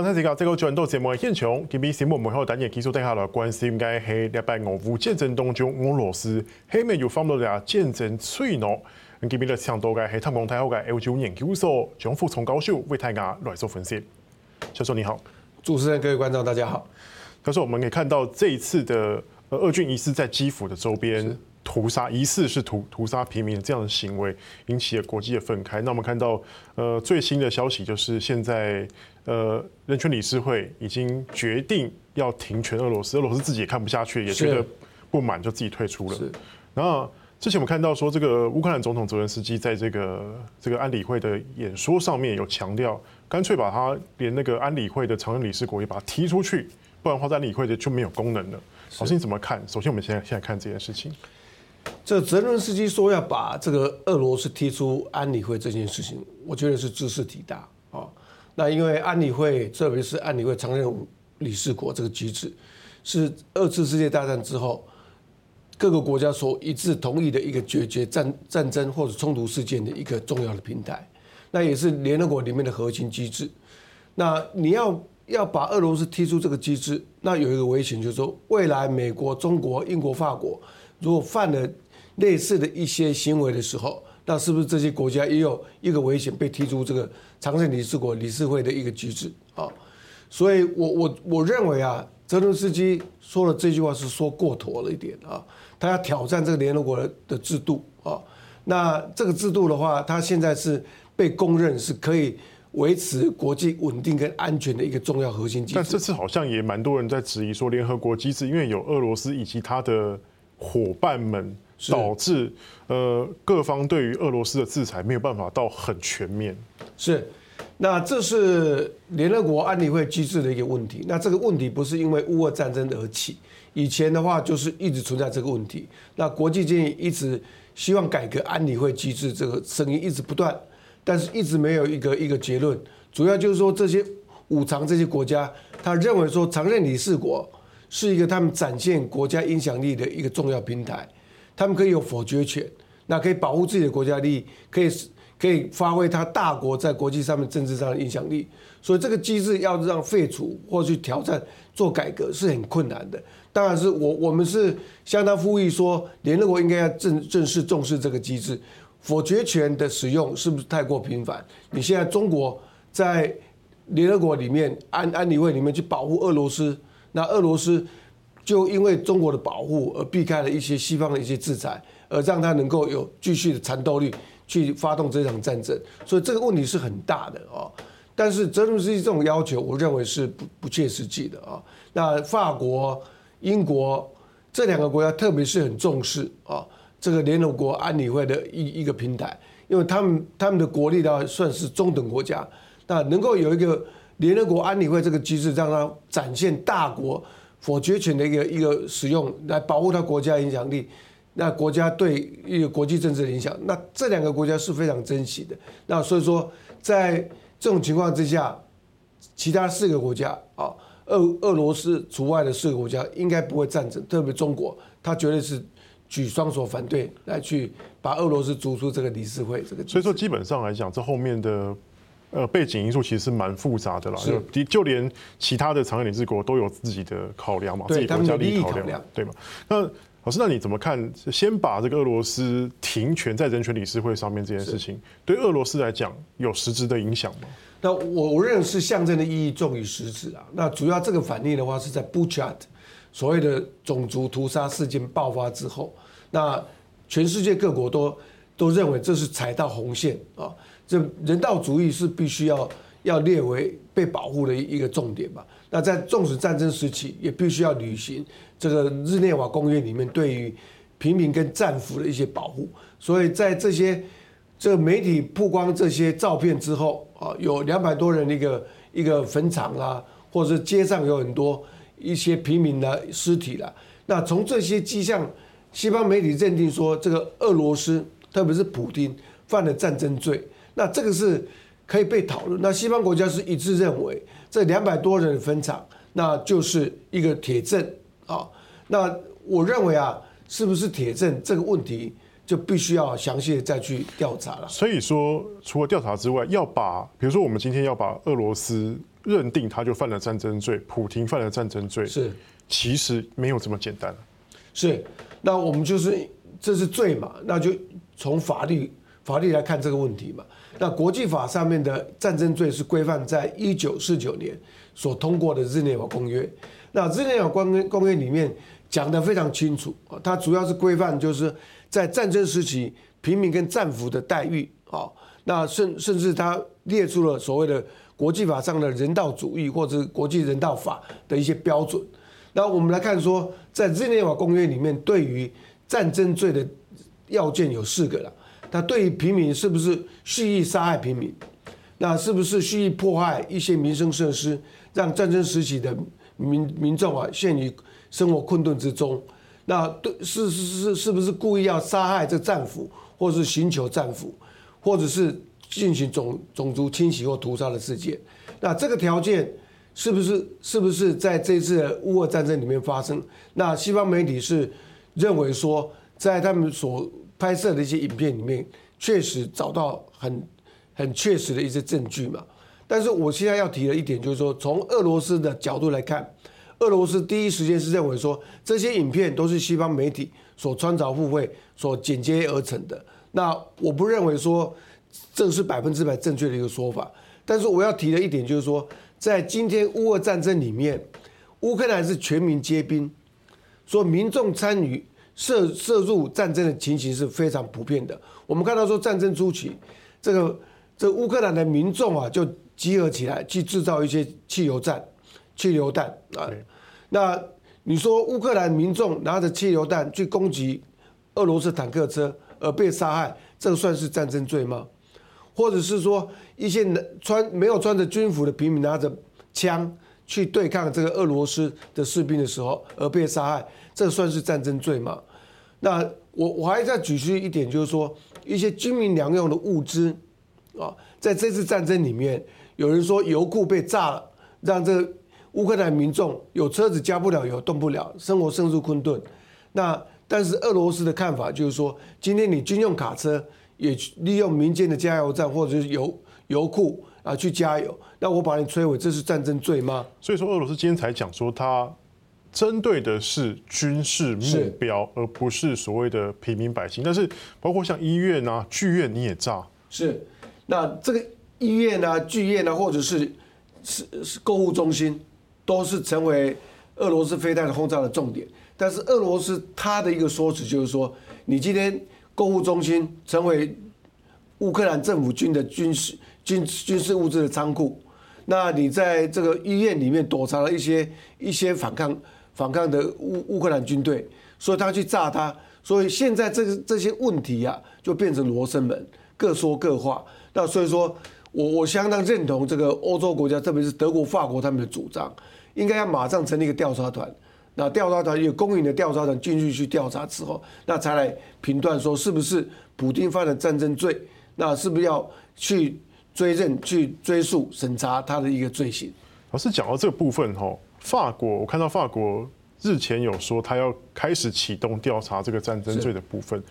刚才这个这个转到节目的现场，今日新闻幕后单元继续带下来关心嘅系礼拜俄乌战争当中，俄罗斯系咪有放到嚟战争脆弱？今日咧请到嘅系淡江大学嘅欧洲研究所张富聪教授为大家来做分析。教授你好，主持人各位观众大家好。教授，我们可以看到这一次的呃俄军疑似在基辅的周边。屠杀疑似是屠屠杀平民这样的行为引起了国际的愤慨。那我们看到，呃，最新的消息就是现在，呃，人权理事会已经决定要停权俄罗斯，俄罗斯自己也看不下去，也觉得不满，就自己退出了。然后之前我们看到说，这个乌克兰总统泽连斯基在这个这个安理会的演说上面有强调，干脆把他连那个安理会的常任理事国也把他踢出去，不然的话，安理会的就没有功能了。老师你怎么看？首先，我们现在现在看这件事情。这泽伦斯基说要把这个俄罗斯踢出安理会这件事情，我觉得是兹事体大啊。那因为安理会，特别是安理会常任理事国这个机制，是二次世界大战之后各个国家所一致同意的一个解决战战争或者冲突事件的一个重要的平台。那也是联合国里面的核心机制。那你要要把俄罗斯踢出这个机制，那有一个危险，就是说未来美国、中国、英国、法国。如果犯了类似的一些行为的时候，那是不是这些国家也有一个危险被踢出这个常任理事国理事会的一个机制啊？所以我我我认为啊，泽伦斯基说的这句话是说过头了一点啊，他要挑战这个联合国的制度啊。那这个制度的话，他现在是被公认是可以维持国际稳定跟安全的一个重要核心机制。但这次好像也蛮多人在质疑说，联合国机制因为有俄罗斯以及他的。伙伴们导致呃各方对于俄罗斯的制裁没有办法到很全面。是，那这是联合国安理会机制的一个问题。那这个问题不是因为乌俄战争而起，以前的话就是一直存在这个问题。那国际间也一直希望改革安理会机制，这个声音一直不断，但是一直没有一个一个结论。主要就是说这些五常这些国家，他认为说常任理事国。是一个他们展现国家影响力的一个重要平台，他们可以有否决权，那可以保护自己的国家利益，可以可以发挥他大国在国际上面政治上的影响力。所以这个机制要让废除或去挑战做改革是很困难的。当然是我我们是相当呼吁说，联合国应该要正正式重视这个机制。否决权的使用是不是太过频繁？你现在中国在联合国里面安安理会里面去保护俄罗斯。那俄罗斯就因为中国的保护而避开了一些西方的一些制裁，而让他能够有继续的战斗力去发动这场战争，所以这个问题是很大的啊。但是泽伦斯基这种要求，我认为是不不切实际的啊。那法国、英国这两个国家，特别是很重视啊这个联合国安理会的一一个平台，因为他们他们的国力呢算是中等国家，那能够有一个。联合国安理会这个机制，让它展现大国否决权的一个一个使用，来保护他国家影响力，那国家对一个国际政治的影响，那这两个国家是非常珍惜的。那所以说，在这种情况之下，其他四个国家啊，俄俄罗斯除外的四个国家，应该不会赞成，特别中国，他绝对是举双手反对，来去把俄罗斯逐出这个理事会。这个，所以说基本上来讲，这后面的。呃，背景因素其实是蛮复杂的啦，就就连其他的常任理事国都有自己的考量嘛，自己国家利益考量，对吗？那老师，那你怎么看？先把这个俄罗斯停权在人权理事会上面这件事情，对俄罗斯来讲有实质的影响吗？那我我认为是象征的意义重于实质啊。那主要这个反应的话，是在 Bucha 所谓的种族屠杀事件爆发之后，那全世界各国都都认为这是踩到红线啊。这人道主义是必须要要列为被保护的一个重点吧？那在纵使战争时期，也必须要履行这个日内瓦公约里面对于平民跟战俘的一些保护。所以在这些这个媒体曝光这些照片之后啊，有两百多人的一个一个坟场啊，或者是街上有很多一些平民的尸体了。那从这些迹象，西方媒体认定说，这个俄罗斯特别是普丁犯了战争罪。那这个是可以被讨论。那西方国家是一致认为，这两百多人的坟场，那就是一个铁证啊。那我认为啊，是不是铁证这个问题，就必须要详细的再去调查了。所以说，除了调查之外，要把，比如说我们今天要把俄罗斯认定他就犯了战争罪，普廷犯了战争罪，是其实没有这么简单。是，那我们就是这是罪嘛，那就从法律法律来看这个问题嘛。那国际法上面的战争罪是规范在一九四九年所通过的日内瓦公约。那日内瓦公约公约里面讲得非常清楚，它主要是规范就是在战争时期平民跟战俘的待遇啊，那甚甚至它列出了所谓的国际法上的人道主义或者国际人道法的一些标准。那我们来看说，在日内瓦公约里面，对于战争罪的要件有四个了。他对于平民是不是蓄意杀害平民？那是不是蓄意破坏一些民生设施，让战争时期的民民众啊陷于生活困顿之中？那对是是是是不是故意要杀害这战俘，或是寻求战俘，或者是进行种种族清洗或屠杀的事件？那这个条件。是不是是不是在这次的乌俄战争里面发生？那西方媒体是认为说，在他们所拍摄的一些影片里面，确实找到很很确实的一些证据嘛。但是我现在要提的一点就是说，从俄罗斯的角度来看，俄罗斯第一时间是认为说，这些影片都是西方媒体所穿凿附会、所剪接而成的。那我不认为说这是百分之百正确的一个说法。但是我要提的一点就是说。在今天乌俄战争里面，乌克兰是全民皆兵，说民众参与涉涉入战争的情形是非常普遍的。我们看到说战争初期，这个这乌克兰的民众啊就集合起来去制造一些汽油弹、汽油弹啊。那你说乌克兰民众拿着汽油弹去攻击俄罗斯坦克车而被杀害，这个算是战争罪吗？或者是说？一些穿没有穿着军服的平民拿着枪去对抗这个俄罗斯的士兵的时候而被杀害，这算是战争罪吗？那我我还再举出一点，就是说一些军民两用的物资啊，在这次战争里面，有人说油库被炸了，让这个乌克兰民众有车子加不了油，动不了，生活陷入困顿。那但是俄罗斯的看法就是说，今天你军用卡车也利用民间的加油站或者是油。油库啊，去加油，那我把你摧毁，这是战争罪吗？所以说，俄罗斯今天才讲说，他针对的是军事目标，而不是所谓的平民百姓。但是，包括像医院啊、剧院，你也炸。是，那这个医院啊、剧院啊，或者是是是购物中心，都是成为俄罗斯飞弹的轰炸的重点。但是，俄罗斯他的一个说辞就是说，你今天购物中心成为乌克兰政府军的军事。军军事物资的仓库，那你在这个医院里面躲藏了一些一些反抗反抗的乌乌克兰军队，所以他去炸他，所以现在这个这些问题啊，就变成罗生门，各说各话。那所以说我我相当认同这个欧洲国家，特别是德国、法国他们的主张，应该要马上成立一个调查团。那调查团有公允的调查团进去去调查之后，那才来评断说是不是普京犯了战争罪，那是不是要去。追认去追溯审查他的一个罪行。老师讲到这个部分哈，法国我看到法国日前有说他要开始启动调查这个战争罪的部分。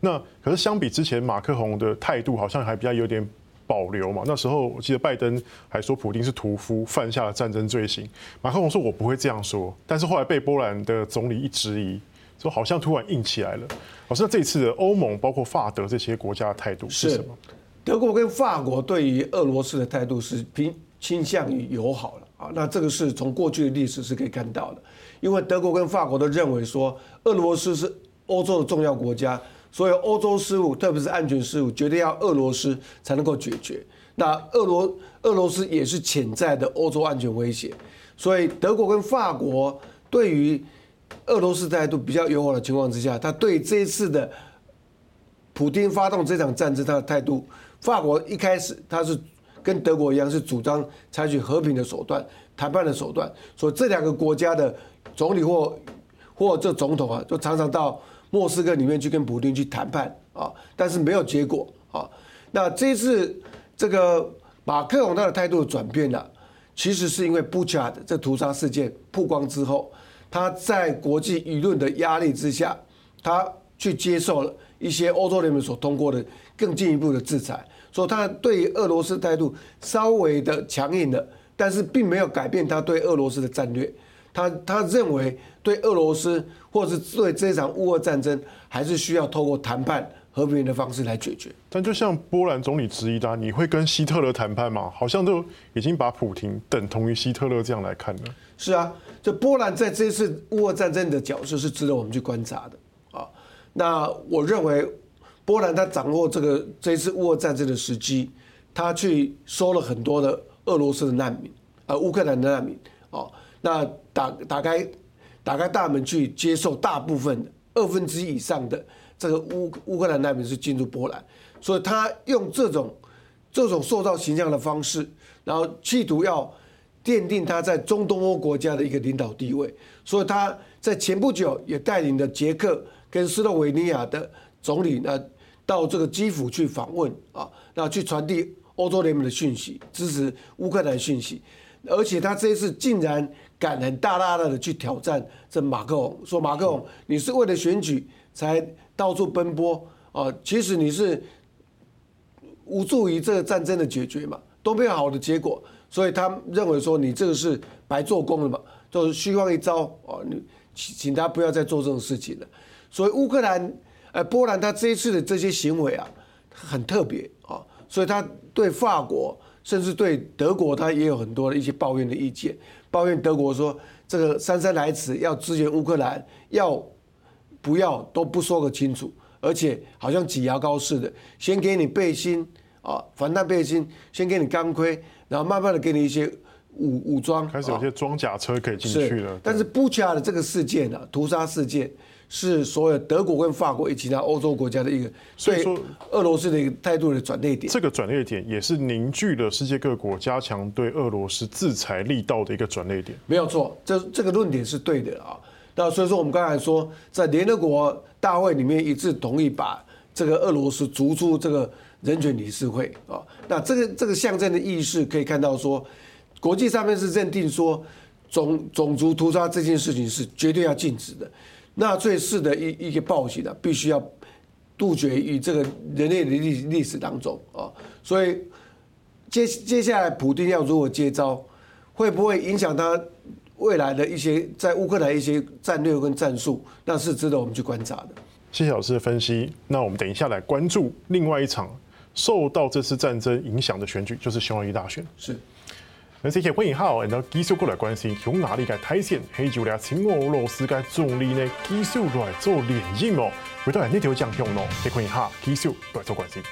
那可是相比之前马克宏的态度好像还比较有点保留嘛。那时候我记得拜登还说普丁是屠夫，犯下了战争罪行。马克宏说我不会这样说，但是后来被波兰的总理一质疑，说好像突然硬起来了。老师，那这次的欧盟包括法德这些国家的态度是什么？德国跟法国对于俄罗斯的态度是偏倾向于友好了啊，那这个是从过去的历史是可以看到的，因为德国跟法国都认为说俄罗斯是欧洲的重要国家，所以欧洲事务，特别是安全事务，绝对要俄罗斯才能够解决。那俄罗俄罗斯也是潜在的欧洲安全威胁，所以德国跟法国对于俄罗斯态度比较友好的情况之下，他对这一次的普丁发动这场战争，他的态度。法国一开始他是跟德国一样，是主张采取和平的手段、谈判的手段，所以这两个国家的总理或或这总统啊，就常常到莫斯科里面去跟普丁去谈判啊，但是没有结果啊。那这次这个马克龙他的态度转变呢，其实是因为布恰的这屠杀事件曝光之后，他在国际舆论的压力之下，他去接受了一些欧洲联盟所通过的。更进一步的制裁，所以他对于俄罗斯态度稍微的强硬了，但是并没有改变他对俄罗斯的战略。他他认为对俄罗斯或是对这场乌俄战争，还是需要透过谈判和平的方式来解决。但就像波兰总理质疑的，你会跟希特勒谈判吗？好像都已经把普廷等同于希特勒这样来看了。是啊，这波兰在这次乌俄战争的角色是值得我们去观察的啊。那我认为波兰他掌握这个这一次乌俄战争的时机，他去收了很多的俄罗斯的难民，呃，乌克兰的难民哦。那打打开打开大门去接受大部分二分之一以上的这个乌乌克兰难民是进入波兰，所以他用这种这种塑造形象的方式，然后企图要奠定他在中东欧国家的一个领导地位。所以他在前不久也带领的捷克跟斯洛维尼亚的总理呢到这个基辅去访问啊，那去传递欧洲联盟的讯息，支持乌克兰讯息，而且他这一次竟然。敢很大大的去挑战这马克龙，说马克龙，你是为了选举才到处奔波啊？其实你是无助于这个战争的解决嘛，都没有好的结果，所以他认为说你这个是白做工了嘛，就是虚晃一招啊！你请请他不要再做这种事情了。所以乌克兰、呃波兰，他这一次的这些行为啊，很特别啊，所以他对法国甚至对德国，他也有很多的一些抱怨的意见。抱怨德国说这个姗姗来迟要支援乌克兰，要不要都不说个清楚，而且好像挤牙膏似的，先给你背心啊，防弹背心，先给你钢盔，然后慢慢的给你一些武武装，开始有些装甲车可以进去了。但是布恰的这个事件啊，屠杀事件。是所有德国跟法国以及其他欧洲国家的一个，所以说俄罗斯的一个态度的转捩点。这个转捩点也是凝聚了世界各国加强对俄罗斯制裁力道的一个转捩点。没有错，这这个论点是对的啊。那所以说我们刚才说，在联合国大会里面一致同意把这个俄罗斯逐出这个人权理事会啊。那这个这个象征的意识可以看到说，国际上面是认定说种种族屠杀这件事情是绝对要禁止的。纳粹式的一一个暴行呢，必须要杜绝于这个人类的历历史当中啊，所以接接下来普丁要如何接招，会不会影响他未来的一些在乌克兰一些战略跟战术，那是值得我们去观察的。谢谢老师的分析。那我们等一下来关注另外一场受到这次战争影响的选举，就是匈牙利大选。是。那这些欢迎好，然后继续过来关心匈牙利的大选，还有俩请俄罗斯的总理呢，继续来做联姻哦。回到来那条讲评哦，欢迎哈，继续来做关心。